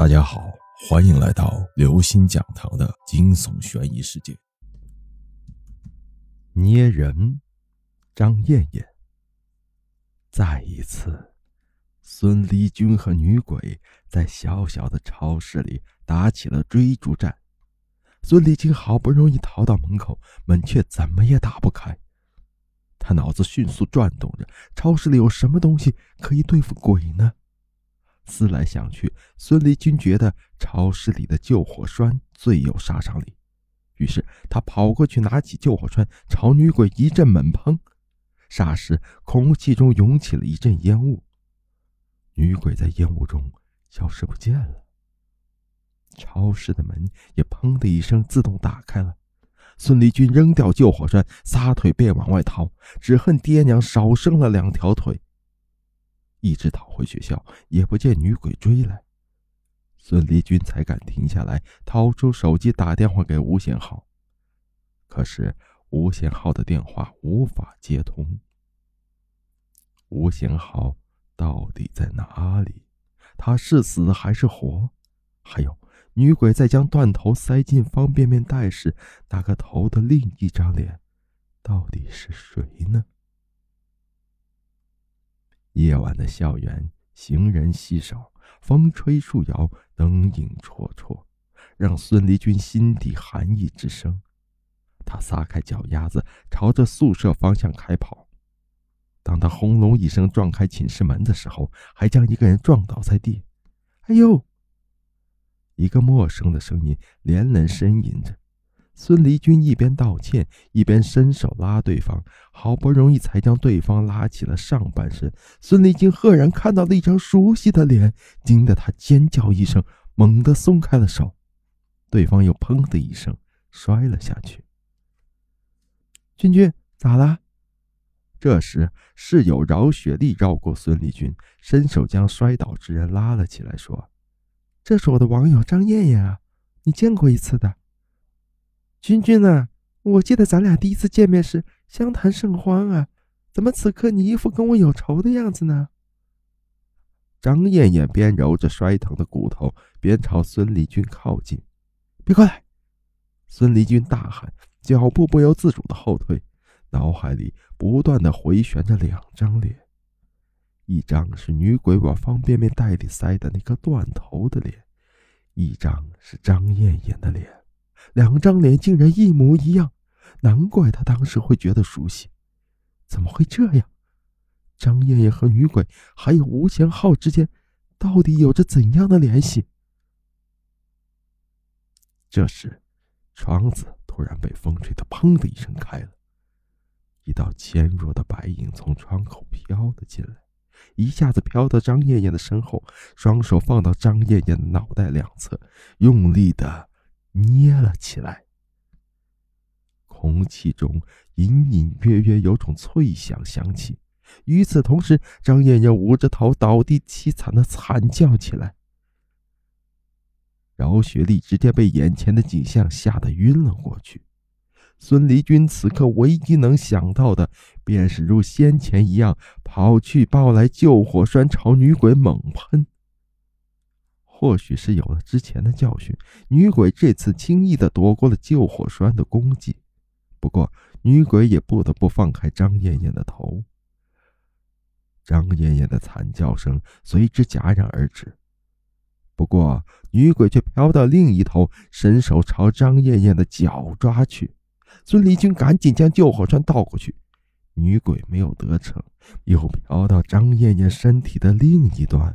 大家好，欢迎来到刘星讲堂的惊悚悬疑世界。捏人，张艳艳。再一次，孙立军和女鬼在小小的超市里打起了追逐战。孙立军好不容易逃到门口，门却怎么也打不开。他脑子迅速转动着，超市里有什么东西可以对付鬼呢？思来想去，孙立军觉得超市里的救火栓最有杀伤力，于是他跑过去，拿起救火栓朝女鬼一阵猛砰，霎时空气中涌起了一阵烟雾，女鬼在烟雾中消失不见了。超市的门也砰的一声自动打开了，孙立军扔掉救火栓，撒腿便往外逃，只恨爹娘少生了两条腿。一直逃回学校，也不见女鬼追来，孙立军才敢停下来，掏出手机打电话给吴贤浩。可是吴贤浩的电话无法接通。吴贤浩到底在哪里？他是死还是活？还有，女鬼在将断头塞进方便面袋时，那个头的另一张脸，到底是谁呢？夜晚的校园，行人稀少，风吹树摇，灯影绰绰，让孙立军心底寒意直生。他撒开脚丫子，朝着宿舍方向开跑。当他轰隆一声撞开寝室门的时候，还将一个人撞倒在地。“哎呦！”一个陌生的声音连连呻吟着。孙离军一边道歉，一边伸手拉对方，好不容易才将对方拉起了上半身。孙离军赫然看到了一张熟悉的脸，惊得他尖叫一声，猛地松开了手。对方又砰的一声摔了下去。君君，咋了？这时，室友饶雪丽绕过孙立军，伸手将摔倒之人拉了起来，说：“这是我的网友张艳艳啊，你见过一次的。”君君啊？我记得咱俩第一次见面时相谈甚欢啊，怎么此刻你一副跟我有仇的样子呢？张艳艳边揉着摔疼的骨头，边朝孙立军靠近。别过来！孙立军大喊，脚步不由自主的后退，脑海里不断的回旋着两张脸，一张是女鬼往方便面袋里塞的那个断头的脸，一张是张艳艳的脸。两张脸竟然一模一样，难怪他当时会觉得熟悉。怎么会这样？张艳艳和女鬼还有吴贤浩之间，到底有着怎样的联系？这时，窗子突然被风吹得“砰”的一声开了，一道纤弱的白影从窗口飘了进来，一下子飘到张艳艳的身后，双手放到张艳艳的脑袋两侧，用力的。捏了起来，空气中隐隐约约有种脆响响起。与此同时，张艳艳捂着头倒地，凄惨的惨叫起来。饶雪丽直接被眼前的景象吓得晕了过去。孙离军此刻唯一能想到的，便是如先前一样跑去抱来救火栓，朝女鬼猛喷。或许是有了之前的教训，女鬼这次轻易的躲过了救火栓的攻击。不过，女鬼也不得不放开张艳艳的头。张艳艳的惨叫声随之戛然而止。不过，女鬼却飘到另一头，伸手朝张艳艳的脚抓去。孙立军赶紧将救火栓倒过去，女鬼没有得逞，又飘到张艳艳身体的另一端。